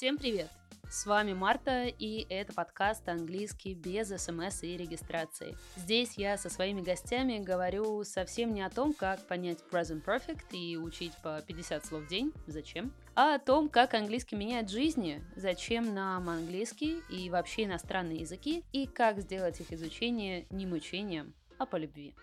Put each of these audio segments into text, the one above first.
Всем привет! С вами Марта, и это подкаст «Английский без смс и регистрации». Здесь я со своими гостями говорю совсем не о том, как понять present perfect и учить по 50 слов в день, зачем, а о том, как английский меняет жизни, зачем нам английский и вообще иностранные языки, и как сделать их изучение не мучением, а по любви.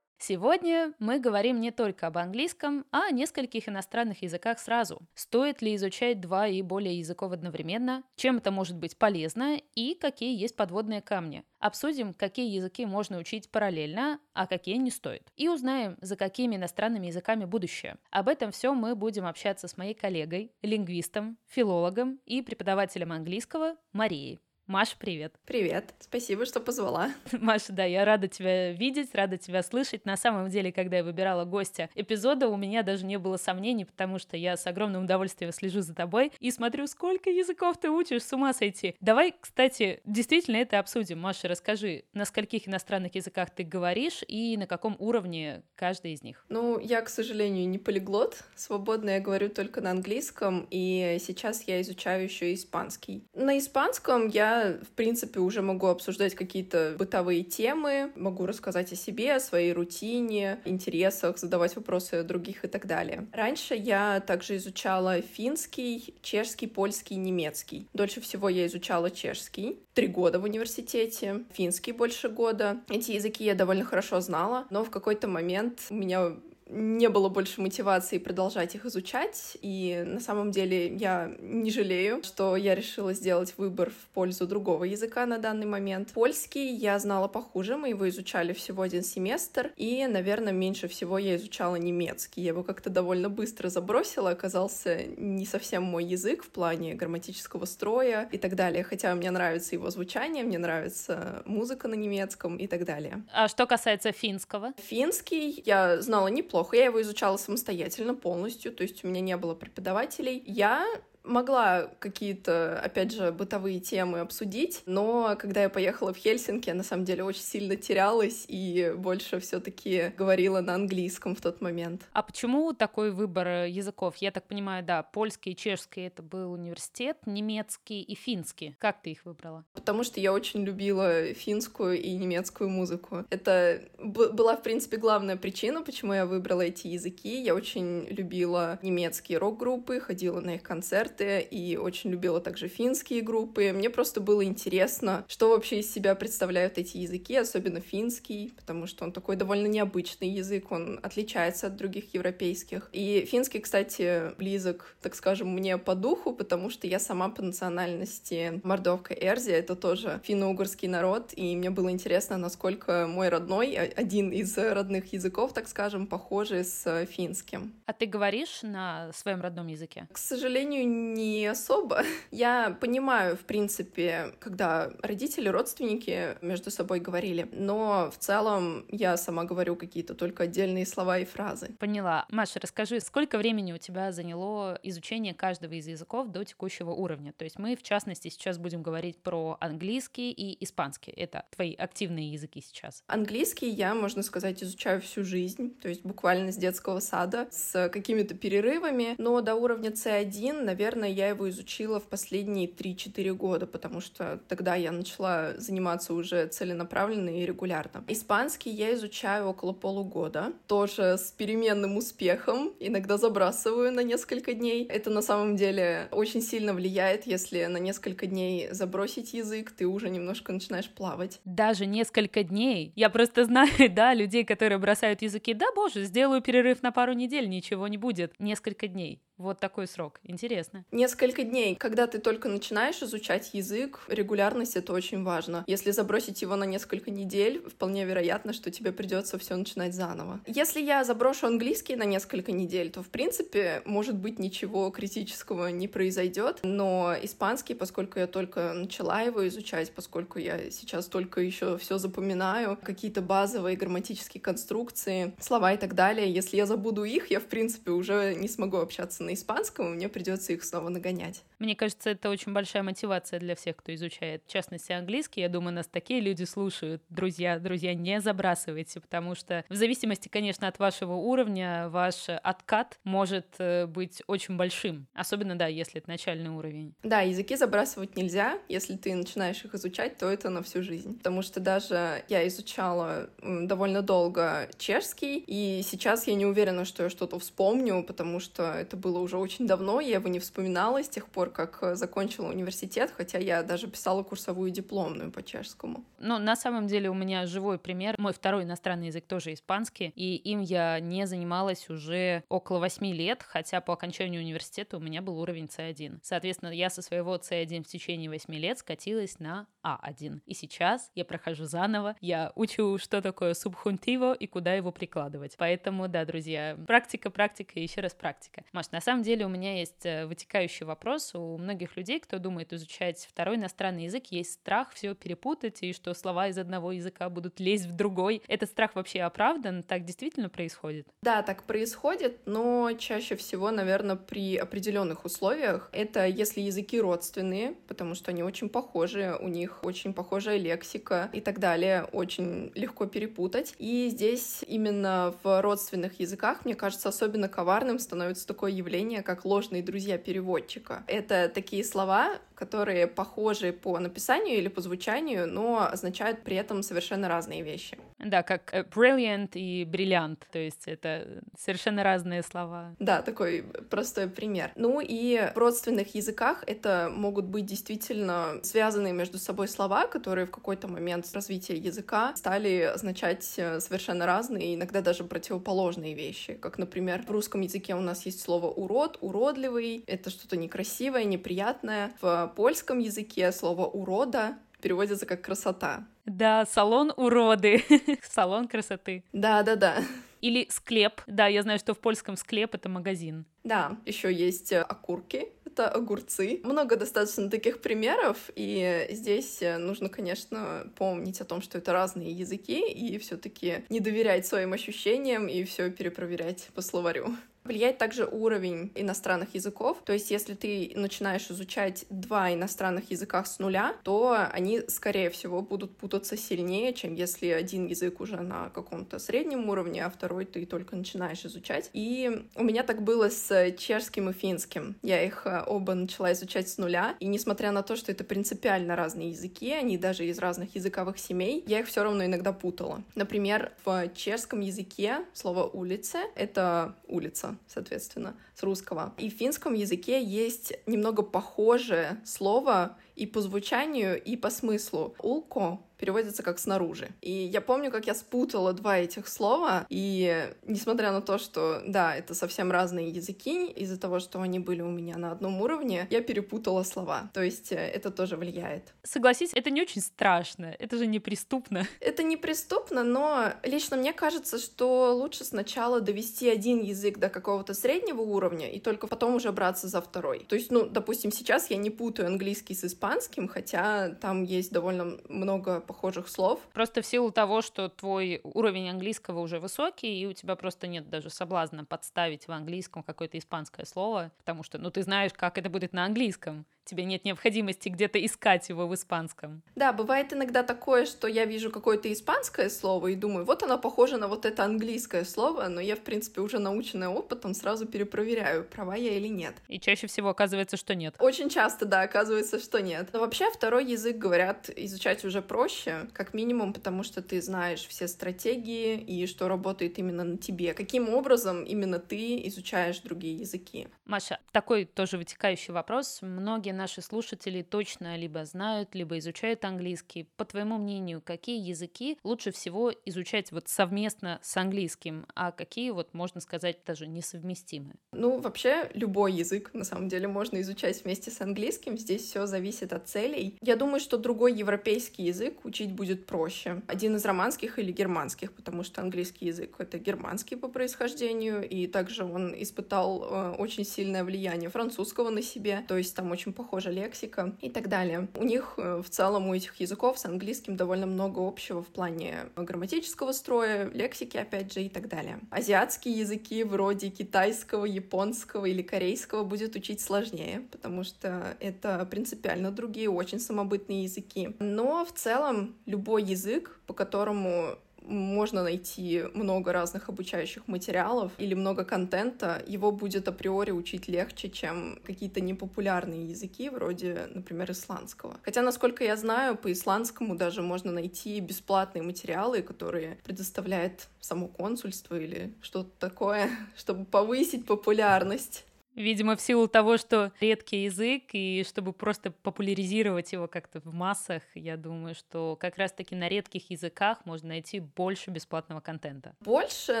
Сегодня мы говорим не только об английском, а о нескольких иностранных языках сразу. Стоит ли изучать два и более языков одновременно, чем это может быть полезно и какие есть подводные камни. Обсудим, какие языки можно учить параллельно, а какие не стоит. И узнаем, за какими иностранными языками будущее. Об этом все мы будем общаться с моей коллегой, лингвистом, филологом и преподавателем английского Марией. Маш, привет. Привет, спасибо, что позвала. Маша, да, я рада тебя видеть, рада тебя слышать. На самом деле, когда я выбирала гостя эпизода, у меня даже не было сомнений, потому что я с огромным удовольствием слежу за тобой и смотрю, сколько языков ты учишь, с ума сойти. Давай, кстати, действительно это обсудим. Маша, расскажи, на скольких иностранных языках ты говоришь и на каком уровне каждый из них? Ну, я, к сожалению, не полиглот. Свободно я говорю только на английском, и сейчас я изучаю еще испанский. На испанском я в принципе, уже могу обсуждать какие-то бытовые темы, могу рассказать о себе, о своей рутине, интересах, задавать вопросы других и так далее. Раньше я также изучала финский, чешский, польский, немецкий. Дольше всего я изучала чешский. Три года в университете, финский больше года. Эти языки я довольно хорошо знала, но в какой-то момент у меня не было больше мотивации продолжать их изучать, и на самом деле я не жалею, что я решила сделать выбор в пользу другого языка на данный момент. Польский я знала похуже, мы его изучали всего один семестр, и, наверное, меньше всего я изучала немецкий. Я его как-то довольно быстро забросила, оказался не совсем мой язык в плане грамматического строя и так далее, хотя мне нравится его звучание, мне нравится музыка на немецком и так далее. А что касается финского? Финский я знала неплохо, плохо. Я его изучала самостоятельно полностью, то есть у меня не было преподавателей. Я могла какие-то, опять же, бытовые темы обсудить, но когда я поехала в Хельсинки, я на самом деле очень сильно терялась и больше все-таки говорила на английском в тот момент. А почему такой выбор языков? Я так понимаю, да, польский и чешский это был университет, немецкий и финский. Как ты их выбрала? Потому что я очень любила финскую и немецкую музыку. Это была, в принципе, главная причина, почему я выбрала эти языки. Я очень любила немецкие рок-группы, ходила на их концерты, концерты и очень любила также финские группы. Мне просто было интересно, что вообще из себя представляют эти языки, особенно финский, потому что он такой довольно необычный язык, он отличается от других европейских. И финский, кстати, близок, так скажем, мне по духу, потому что я сама по национальности мордовка Эрзи, это тоже финно-угорский народ, и мне было интересно, насколько мой родной, один из родных языков, так скажем, похожий с финским. А ты говоришь на своем родном языке? К сожалению, не особо. Я понимаю, в принципе, когда родители, родственники между собой говорили, но в целом я сама говорю какие-то только отдельные слова и фразы. Поняла. Маша, расскажи, сколько времени у тебя заняло изучение каждого из языков до текущего уровня? То есть мы, в частности, сейчас будем говорить про английский и испанский. Это твои активные языки сейчас. Английский я, можно сказать, изучаю всю жизнь, то есть буквально с детского сада, с какими-то перерывами, но до уровня C1, наверное, наверное, я его изучила в последние 3-4 года, потому что тогда я начала заниматься уже целенаправленно и регулярно. Испанский я изучаю около полугода, тоже с переменным успехом, иногда забрасываю на несколько дней. Это на самом деле очень сильно влияет, если на несколько дней забросить язык, ты уже немножко начинаешь плавать. Даже несколько дней? Я просто знаю, да, людей, которые бросают языки, да, боже, сделаю перерыв на пару недель, ничего не будет. Несколько дней. Вот такой срок. Интересно. Несколько дней. Когда ты только начинаешь изучать язык, регулярность — это очень важно. Если забросить его на несколько недель, вполне вероятно, что тебе придется все начинать заново. Если я заброшу английский на несколько недель, то, в принципе, может быть, ничего критического не произойдет. Но испанский, поскольку я только начала его изучать, поскольку я сейчас только еще все запоминаю, какие-то базовые грамматические конструкции, слова и так далее, если я забуду их, я, в принципе, уже не смогу общаться на испанском, и мне придется их снова нагонять. Мне кажется, это очень большая мотивация для всех, кто изучает, в частности, английский. Я думаю, нас такие люди слушают. Друзья, друзья, не забрасывайте, потому что в зависимости, конечно, от вашего уровня, ваш откат может э, быть очень большим. Особенно, да, если это начальный уровень. Да, языки забрасывать нельзя. Если ты начинаешь их изучать, то это на всю жизнь. Потому что даже я изучала довольно долго чешский, и сейчас я не уверена, что я что-то вспомню, потому что это было уже очень давно, я его не вспоминала с тех пор, как э, закончила университет, хотя я даже писала курсовую дипломную по чешскому. Ну, на самом деле у меня живой пример. Мой второй иностранный язык тоже испанский, и им я не занималась уже около восьми лет, хотя по окончанию университета у меня был уровень C1. Соответственно, я со своего C1 в течение восьми лет скатилась на А1. И сейчас я прохожу заново, я учу, что такое субхунтиво и куда его прикладывать. Поэтому, да, друзья, практика, практика и еще раз практика. Маш, на самом деле у меня есть э, вытекающий вопрос. У многих людей, кто думает изучать второй иностранный язык, есть страх все перепутать, и что слова из одного языка будут лезть в другой. Этот страх вообще оправдан? Так действительно происходит? Да, так происходит, но чаще всего, наверное, при определенных условиях. Это если языки родственные, потому что они очень похожи, у них очень похожая лексика и так далее, очень легко перепутать. И здесь именно в родственных языках, мне кажется, особенно коварным становится такое явление, как ложные друзья переводчика. Это такие слова, которые похожи по написанию или по звучанию, но означают при этом совершенно разные вещи. Да, как э, brilliant и бриллиант, то есть это совершенно разные слова. Да, такой простой пример. Ну и в родственных языках это могут быть действительно связанные между собой слова, которые в какой-то момент развития языка стали означать э, совершенно разные, иногда даже противоположные вещи. Как, например, в русском языке у нас есть слово урод, уродливый, это что-то некрасивое, неприятное. В польском языке слово урода переводится как красота. Да, салон уроды, салон красоты. Да, да, да. Или склеп. Да, я знаю, что в польском склеп это магазин. Да, еще есть э, окурки, это огурцы. Много достаточно таких примеров, и здесь э, нужно, конечно, помнить о том, что это разные языки, и все-таки не доверять своим ощущениям и все перепроверять по словарю. Влияет также уровень иностранных языков. То есть, если ты начинаешь изучать два иностранных языка с нуля, то они, скорее всего, будут путаться сильнее, чем если один язык уже на каком-то среднем уровне, а второй ты только начинаешь изучать. И у меня так было с чешским и финским. Я их э, оба начала изучать с нуля. И несмотря на то, что это принципиально разные языки, они даже из разных языковых семей, я их все равно иногда путала. Например, в чешском языке слово улица — это улица соответственно, с русского. И в финском языке есть немного похожее слово и по звучанию, и по смыслу. Улко переводится как снаружи. И я помню, как я спутала два этих слова, и несмотря на то, что, да, это совсем разные языки, из-за того, что они были у меня на одном уровне, я перепутала слова. То есть э, это тоже влияет. Согласись, это не очень страшно, это же не преступно. Это не преступно, но лично мне кажется, что лучше сначала довести один язык до какого-то среднего уровня, и только потом уже браться за второй. То есть, ну, допустим, сейчас я не путаю английский с испанским, хотя там есть довольно много похожих слов. Просто в силу того, что твой уровень английского уже высокий, и у тебя просто нет даже соблазна подставить в английском какое-то испанское слово, потому что, ну, ты знаешь, как это будет на английском тебе нет необходимости где-то искать его в испанском. Да, бывает иногда такое, что я вижу какое-то испанское слово и думаю, вот оно похоже на вот это английское слово, но я, в принципе, уже наученная опытом, сразу перепроверяю, права я или нет. И чаще всего оказывается, что нет. Очень часто, да, оказывается, что нет. Но вообще второй язык, говорят, изучать уже проще, как минимум, потому что ты знаешь все стратегии и что работает именно на тебе. Каким образом именно ты изучаешь другие языки? Маша, такой тоже вытекающий вопрос. Многие наши слушатели точно либо знают, либо изучают английский. По твоему мнению, какие языки лучше всего изучать вот совместно с английским, а какие вот, можно сказать, даже несовместимы? Ну, вообще, любой язык, на самом деле, можно изучать вместе с английским. Здесь все зависит от целей. Я думаю, что другой европейский язык учить будет проще. Один из романских или германских, потому что английский язык — это германский по происхождению, и также он испытал э, очень сильное влияние французского на себе, то есть там очень похоже похожа лексика и так далее. У них э, в целом у этих языков с английским довольно много общего в плане грамматического строя, лексики, опять же, и так далее. Азиатские языки вроде китайского, японского или корейского будет учить сложнее, потому что это принципиально другие, очень самобытные языки. Но в целом любой язык, по которому можно найти много разных обучающих материалов или много контента, его будет априори учить легче, чем какие-то непопулярные языки, вроде, например, исландского. Хотя, насколько я знаю, по исландскому даже можно найти бесплатные материалы, которые предоставляет само консульство или что-то такое, чтобы повысить популярность. Видимо, в силу того, что редкий язык, и чтобы просто популяризировать его как-то в массах, я думаю, что как раз-таки на редких языках можно найти больше бесплатного контента. Больше,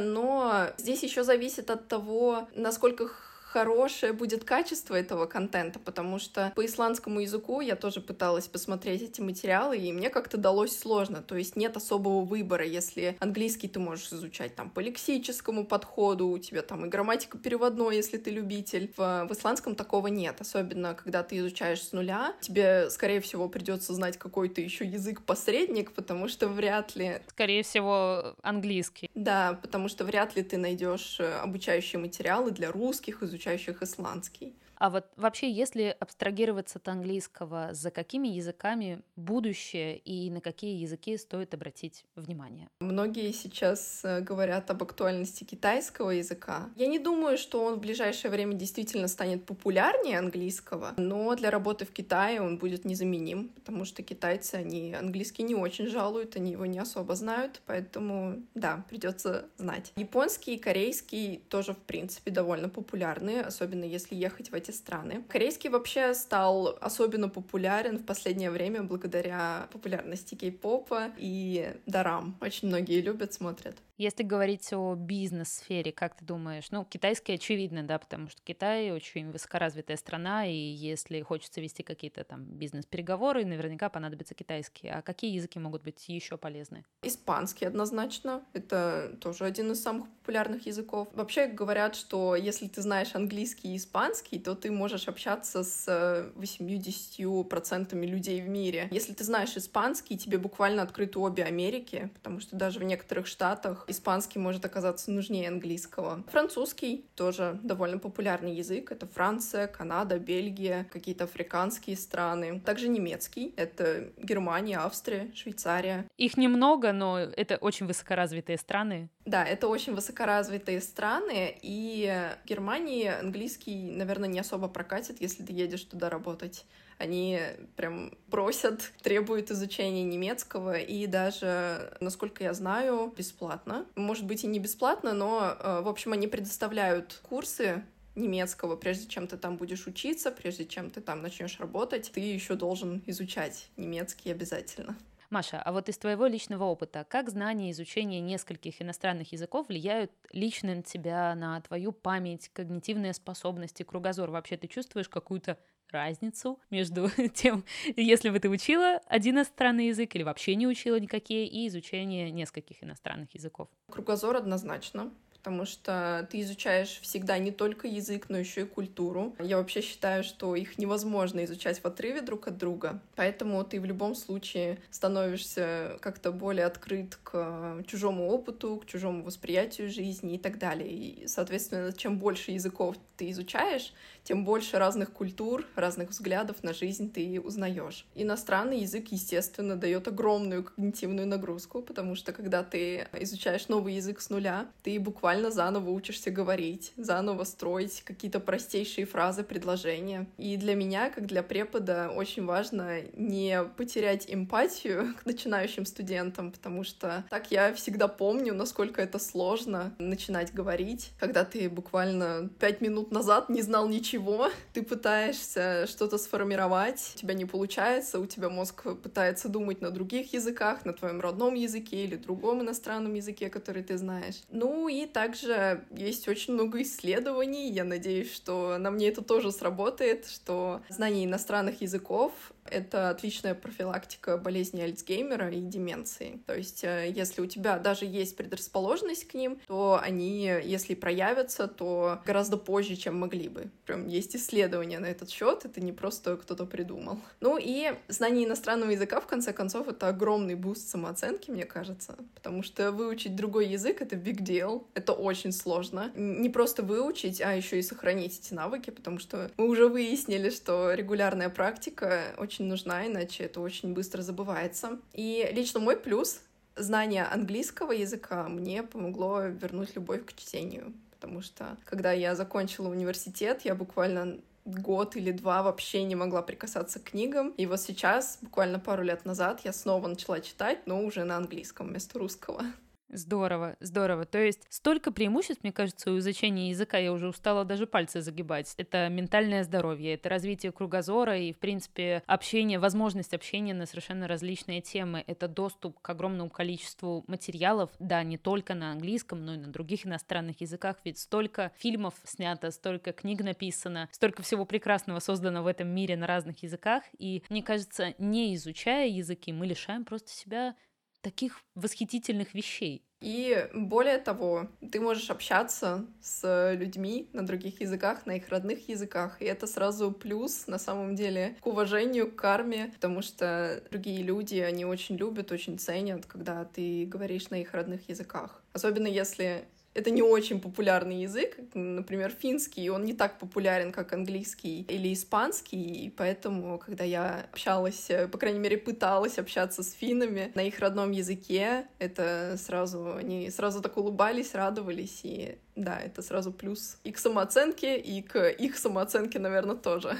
но здесь еще зависит от того, насколько хорошее будет качество этого контента, потому что по исландскому языку я тоже пыталась посмотреть эти материалы, и мне как-то далось сложно. То есть нет особого выбора, если английский ты можешь изучать там по лексическому подходу, у тебя там и грамматика переводной, если ты любитель. В, в исландском такого нет, особенно когда ты изучаешь с нуля. Тебе, скорее всего, придется знать какой-то еще язык-посредник, потому что вряд ли... Скорее всего, английский. Да, потому что вряд ли ты найдешь э, обучающие материалы для русских, изучающих изучающих исландский. А вот вообще, если абстрагироваться от английского, за какими языками будущее и на какие языки стоит обратить внимание? Многие сейчас э, говорят об актуальности китайского языка. Я не думаю, что он в ближайшее время действительно станет популярнее английского, но для работы в Китае он будет незаменим, потому что китайцы, они английский не очень жалуют, они его не особо знают, поэтому, да, придется знать. Японский и корейский тоже, в принципе, довольно популярны, особенно если ехать в эти эти страны. Корейский вообще стал особенно популярен в последнее время благодаря популярности кей-попа и дарам. Очень многие любят, смотрят. Если говорить о бизнес-сфере, как ты думаешь? Ну, китайский очевидно, да, потому что Китай очень высокоразвитая страна, и если хочется вести какие-то там бизнес-переговоры, наверняка понадобится китайский. А какие языки могут быть еще полезны? Испанский однозначно. Это тоже один из самых популярных языков. Вообще говорят, что если ты знаешь английский и испанский, то ты можешь общаться с 80% людей в мире. Если ты знаешь испанский, тебе буквально открыты обе Америки, потому что даже в некоторых штатах испанский может оказаться нужнее английского. Французский тоже довольно популярный язык. Это Франция, Канада, Бельгия, какие-то африканские страны. Также немецкий. Это Германия, Австрия, Швейцария. Их немного, но это очень высокоразвитые страны. Да, это очень высокоразвитые страны, и в Германии английский, наверное, не особо прокатит, если ты едешь туда работать. Они прям просят, требуют изучения немецкого, и даже, насколько я знаю, бесплатно. Может быть, и не бесплатно, но, э, в общем, они предоставляют курсы немецкого, прежде чем ты там будешь учиться, прежде чем ты там начнешь работать, ты еще должен изучать немецкий обязательно. Маша, а вот из твоего личного опыта, как знание и изучение нескольких иностранных языков влияют лично на тебя, на твою память, когнитивные способности, кругозор? Вообще ты чувствуешь какую-то разницу между тем, если бы ты учила один иностранный язык или вообще не учила никакие, и изучение нескольких иностранных языков? Кругозор однозначно потому что ты изучаешь всегда не только язык, но еще и культуру. Я вообще считаю, что их невозможно изучать в отрыве друг от друга, поэтому ты в любом случае становишься как-то более открыт к чужому опыту, к чужому восприятию жизни и так далее. И, соответственно, чем больше языков ты изучаешь, тем больше разных культур, разных взглядов на жизнь ты узнаешь. Иностранный язык, естественно, дает огромную когнитивную нагрузку, потому что когда ты изучаешь новый язык с нуля, ты буквально заново учишься говорить, заново строить какие-то простейшие фразы, предложения. И для меня, как для препода, очень важно не потерять эмпатию к начинающим студентам, потому что так я всегда помню, насколько это сложно начинать говорить, когда ты буквально пять минут назад не знал ничего ты пытаешься что-то сформировать, у тебя не получается, у тебя мозг пытается думать на других языках, на твоем родном языке или другом иностранном языке, который ты знаешь. Ну и также есть очень много исследований. Я надеюсь, что на мне это тоже сработает, что знание иностранных языков это отличная профилактика болезни Альцгеймера и деменции. То есть, э, если у тебя даже есть предрасположенность к ним, то они, если проявятся, то гораздо позже, чем могли бы. Прям есть исследования на этот счет, это не просто кто-то придумал. Ну и знание иностранного языка, в конце концов, это огромный буст самооценки, мне кажется, потому что выучить другой язык — это big deal, это очень сложно. Не просто выучить, а еще и сохранить эти навыки, потому что мы уже выяснили, что регулярная практика очень очень нужна, иначе это очень быстро забывается. И лично мой плюс — знание английского языка мне помогло вернуть любовь к чтению. Потому что, когда я закончила университет, я буквально год или два вообще не могла прикасаться к книгам. И вот сейчас, буквально пару лет назад, я снова начала читать, но уже на английском вместо русского. Здорово, здорово. То есть столько преимуществ, мне кажется, у изучения языка, я уже устала даже пальцы загибать. Это ментальное здоровье, это развитие кругозора и, в принципе, общение, возможность общения на совершенно различные темы. Это доступ к огромному количеству материалов, да, не только на английском, но и на других иностранных языках, ведь столько фильмов снято, столько книг написано, столько всего прекрасного создано в этом мире на разных языках, и, мне кажется, не изучая языки, мы лишаем просто себя таких восхитительных вещей. И более того, ты можешь общаться с людьми на других языках, на их родных языках, и это сразу плюс, на самом деле, к уважению, к карме, потому что другие люди, они очень любят, очень ценят, когда ты говоришь на их родных языках. Особенно если это не очень популярный язык, например, финский, он не так популярен, как английский или испанский, и поэтому, когда я общалась, по крайней мере, пыталась общаться с финнами на их родном языке, это сразу, они сразу так улыбались, радовались, и да, это сразу плюс и к самооценке, и к их самооценке, наверное, тоже.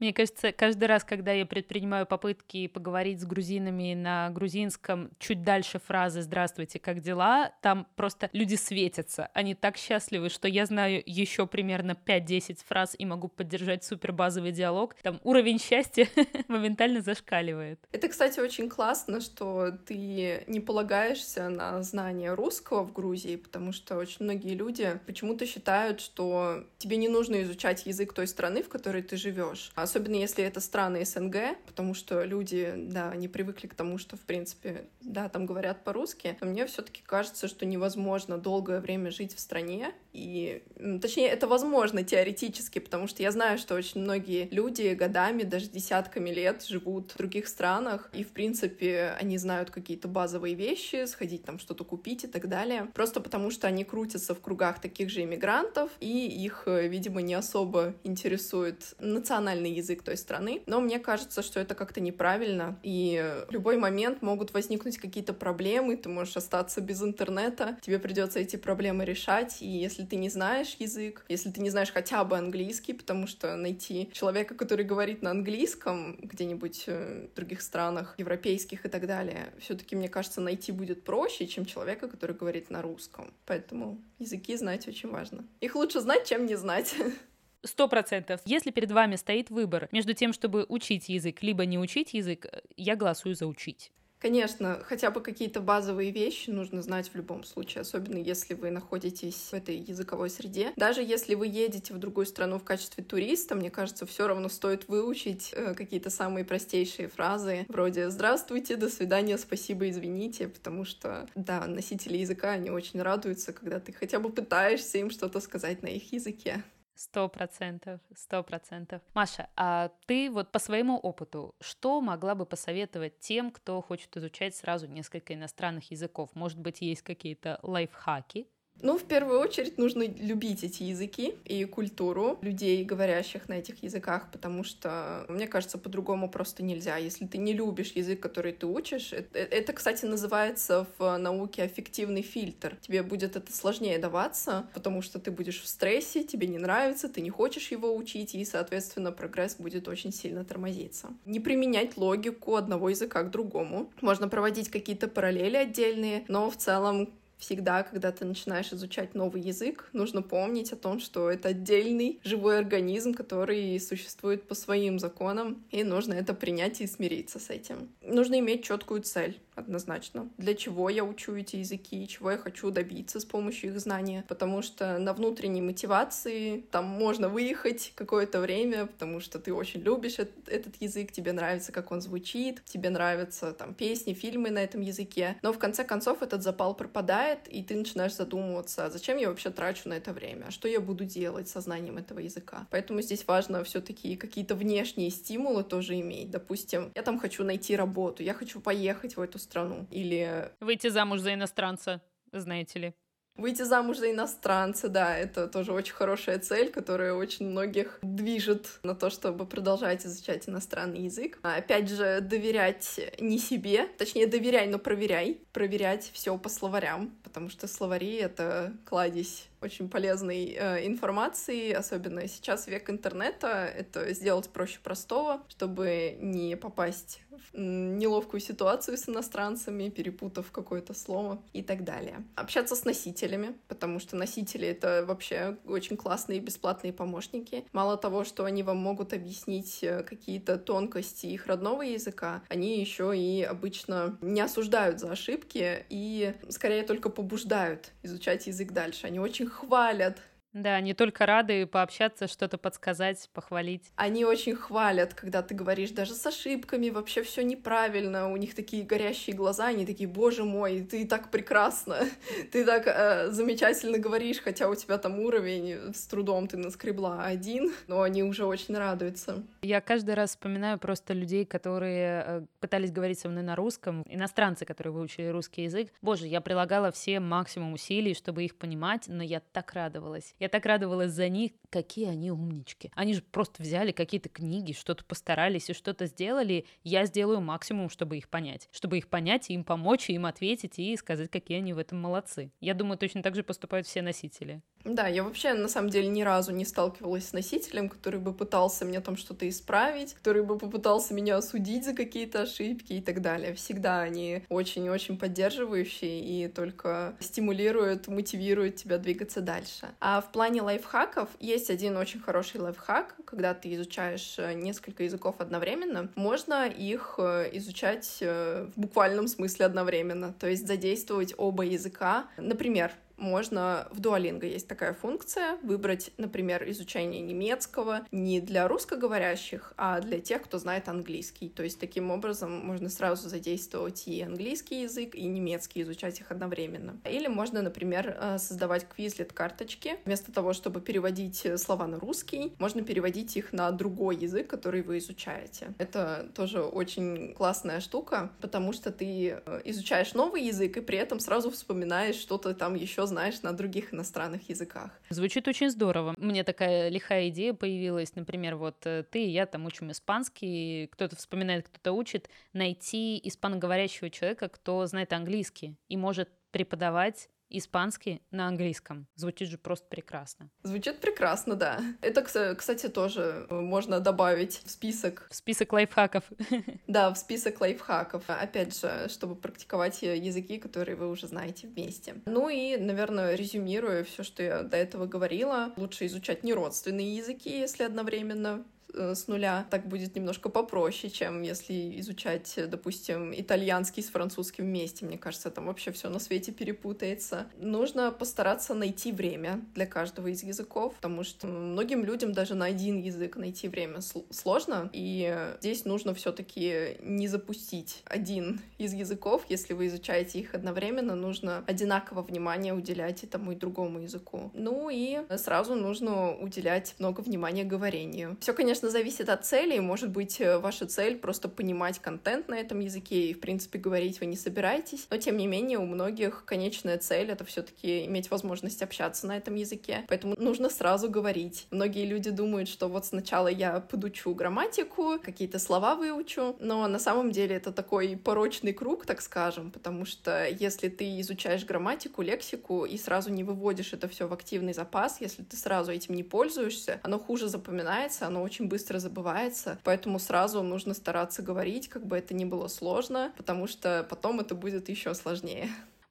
Мне кажется, каждый раз, когда я предпринимаю попытки поговорить с грузинами на грузинском, чуть дальше фразы «Здравствуйте, как дела?», там просто люди светятся. Они так счастливы, что я знаю еще примерно 5-10 фраз и могу поддержать супер базовый диалог. Там уровень счастья моментально зашкаливает. Это, кстати, очень классно, что ты не полагаешься на знание русского в Грузии, потому что очень многие люди почему-то считают, что тебе не нужно изучать язык той страны, в которой ты живешь, а особенно если это страны СНГ, потому что люди, да, не привыкли к тому, что, в принципе, да, там говорят по-русски, но мне все таки кажется, что невозможно долгое время жить в стране, и, точнее, это возможно теоретически, потому что я знаю, что очень многие люди годами, даже десятками лет живут в других странах, и, в принципе, они знают какие-то базовые вещи, сходить там что-то купить и так далее, просто потому что они крутятся в кругах таких же иммигрантов, и их, э, видимо, не особо интересует национальный язык той страны. Но мне кажется, что это как-то неправильно, и в любой момент могут возникнуть какие-то проблемы, ты можешь остаться без интернета, тебе придется эти проблемы решать, и если ты не знаешь язык, если ты не знаешь хотя бы английский, потому что найти человека, который говорит на английском где-нибудь э, в других странах, европейских и так далее, все-таки, мне кажется, найти будет проще, чем человека, который говорит на русском. Поэтому языки знать очень важно. Их лучше знать, чем не знать. Сто процентов. Если перед вами стоит выбор между тем, чтобы учить язык, либо не учить язык, я голосую за учить. Конечно, хотя бы какие-то базовые вещи нужно знать в любом случае, особенно если вы находитесь в этой языковой среде. Даже если вы едете в другую страну в качестве туриста, мне кажется, все равно стоит выучить э, какие-то самые простейшие фразы, вроде «Здравствуйте», «До свидания», «Спасибо», «Извините», потому что, да, носители языка, они очень радуются, когда ты хотя бы пытаешься им что-то сказать на их языке. Сто процентов, сто процентов. Маша, а ты вот по своему опыту, что могла бы посоветовать тем, кто хочет изучать сразу несколько иностранных языков? Может быть, есть какие-то лайфхаки? Ну, в первую очередь, нужно любить эти языки и культуру людей, говорящих на этих языках, потому что, мне кажется, по-другому просто нельзя. Если ты не любишь язык, который ты учишь, это, это, кстати, называется в науке аффективный фильтр. Тебе будет это сложнее даваться, потому что ты будешь в стрессе, тебе не нравится, ты не хочешь его учить, и, соответственно, прогресс будет очень сильно тормозиться. Не применять логику одного языка к другому. Можно проводить какие-то параллели отдельные, но в целом всегда, когда ты начинаешь изучать новый язык, нужно помнить о том, что это отдельный живой организм, который существует по своим законам, и нужно это принять и смириться с этим. Нужно иметь четкую цель однозначно. Для чего я учу эти языки, чего я хочу добиться с помощью их знания. Потому что на внутренней мотивации там можно выехать какое-то время, потому что ты очень любишь этот, этот язык, тебе нравится, как он звучит, тебе нравятся там песни, фильмы на этом языке. Но в конце концов этот запал пропадает, и ты начинаешь задумываться, а зачем я вообще трачу на это время, а что я буду делать со знанием этого языка. Поэтому здесь важно все-таки какие-то внешние стимулы тоже иметь. Допустим, я там хочу найти работу, я хочу поехать в эту страну. Или... Выйти замуж за иностранца, знаете ли. Выйти замуж за иностранца, да, это тоже очень хорошая цель, которая очень многих движет на то, чтобы продолжать изучать иностранный язык. А опять же, доверять не себе, точнее, доверяй, но проверяй. Проверять все по словарям, потому что словари — это кладезь очень полезной э, информации, особенно сейчас век интернета, это сделать проще простого, чтобы не попасть неловкую ситуацию с иностранцами, перепутав какое-то слово и так далее. Общаться с носителями, потому что носители — это вообще очень классные бесплатные помощники. Мало того, что они вам могут объяснить э, какие-то тонкости их родного языка, они еще и обычно не осуждают за ошибки и скорее только побуждают изучать язык дальше. Они очень хвалят да, не только рады пообщаться, что-то подсказать, похвалить. Они очень хвалят, когда ты говоришь даже с ошибками, вообще все неправильно, у них такие горящие глаза, они такие, боже мой, ты так прекрасно, ты так э, замечательно говоришь, хотя у тебя там уровень с трудом ты наскребла один, но они уже очень радуются. Я каждый раз вспоминаю просто людей, которые э, пытались говорить со мной на русском, иностранцы, которые выучили русский язык. Боже, я прилагала все максимум усилий, чтобы их понимать, но я так радовалась. Я так радовалась за них, какие они умнички. Они же просто взяли какие-то книги, что-то постарались и что-то сделали. Я сделаю максимум, чтобы их понять. Чтобы их понять, и им помочь, и им ответить, и сказать, какие они в этом молодцы. Я думаю, точно так же поступают все носители. Да, я вообще, на самом деле, ни разу не сталкивалась с носителем, который бы пытался мне там что-то исправить, который бы попытался меня осудить за какие-то ошибки и так далее. Всегда они очень-очень поддерживающие и только стимулируют, мотивируют тебя двигаться дальше. А в плане лайфхаков есть один очень хороший лайфхак, когда ты изучаешь э, несколько языков одновременно, можно их э, изучать э, в буквальном смысле одновременно, то есть задействовать оба языка. Например, можно в Duolingo есть такая функция выбрать, например, изучение немецкого не для русскоговорящих, а для тех, кто знает английский. То есть таким образом можно сразу задействовать и английский язык, и немецкий, изучать их одновременно. Или можно, например, э, создавать квизлет-карточки. Вместо того, чтобы переводить слова на русский, можно переводить их на другой язык, который вы изучаете. Это тоже очень классная штука, потому что ты э, изучаешь новый язык и при этом сразу вспоминаешь что-то там еще знаешь на других иностранных языках. Звучит очень здорово. Мне такая лихая идея появилась, например, вот э, ты и я там учим испанский, кто-то вспоминает, кто-то учит, найти испаноговорящего человека, кто знает английский и может преподавать испанский на английском. Звучит же просто прекрасно. Звучит прекрасно, да. Это, кстати, тоже можно добавить в список. В список лайфхаков. Да, в список лайфхаков. Опять же, чтобы практиковать языки, которые вы уже знаете вместе. Ну и, наверное, резюмируя все, что я до этого говорила, лучше изучать неродственные языки, если одновременно Э, с нуля. Так будет немножко попроще, чем если изучать, допустим, итальянский с французским вместе. Мне кажется, там вообще все на свете перепутается. Нужно постараться найти время для каждого из языков, потому что многим людям даже на один язык найти время сложно, и здесь нужно все-таки не запустить один из языков. Если вы изучаете их одновременно, нужно одинаково внимание уделять и тому, и другому языку. Ну и сразу нужно уделять много внимания говорению. Все, конечно, конечно, зависит от цели. Может быть, э, ваша цель просто понимать контент на этом языке и, в принципе, говорить вы не собираетесь. Но, тем не менее, у многих конечная цель — это все таки иметь возможность общаться на этом языке. Поэтому нужно сразу говорить. Многие люди думают, что вот сначала я подучу грамматику, какие-то слова выучу, но на самом деле это такой порочный круг, так скажем, потому что если ты изучаешь грамматику, лексику и сразу не выводишь это все в активный запас, если ты сразу этим не пользуешься, оно хуже запоминается, оно очень быстро забывается, поэтому сразу нужно стараться говорить, как бы это ни было сложно, потому что потом это будет еще сложнее.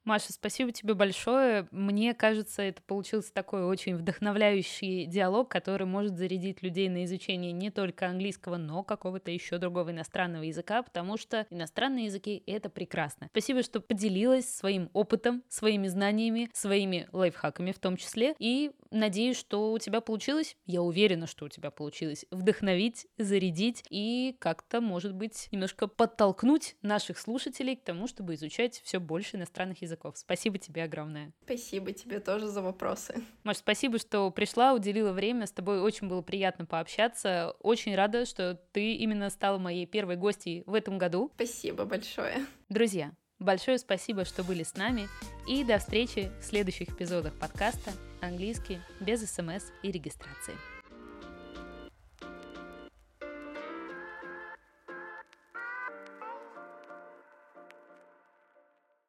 Маша, спасибо тебе большое. Мне кажется, это получился такой очень вдохновляющий диалог, который может зарядить людей на изучение не только английского, но какого-то еще другого иностранного языка, потому что иностранные языки — это прекрасно. Спасибо, что поделилась своим опытом, своими знаниями, своими лайфхаками в том числе, и надеюсь, что у тебя получилось, я уверена, что у тебя получилось, вдохновить, зарядить и как-то, может быть, немножко подтолкнуть наших слушателей к тому, чтобы изучать все больше иностранных языков. Спасибо тебе огромное. Спасибо тебе тоже за вопросы. Маш, спасибо, что пришла, уделила время. С тобой очень было приятно пообщаться. Очень рада, что ты именно стала моей первой гостьей в этом году. Спасибо большое. Друзья, большое спасибо, что были с нами. И до встречи в следующих эпизодах подкаста «Английский без СМС и регистрации».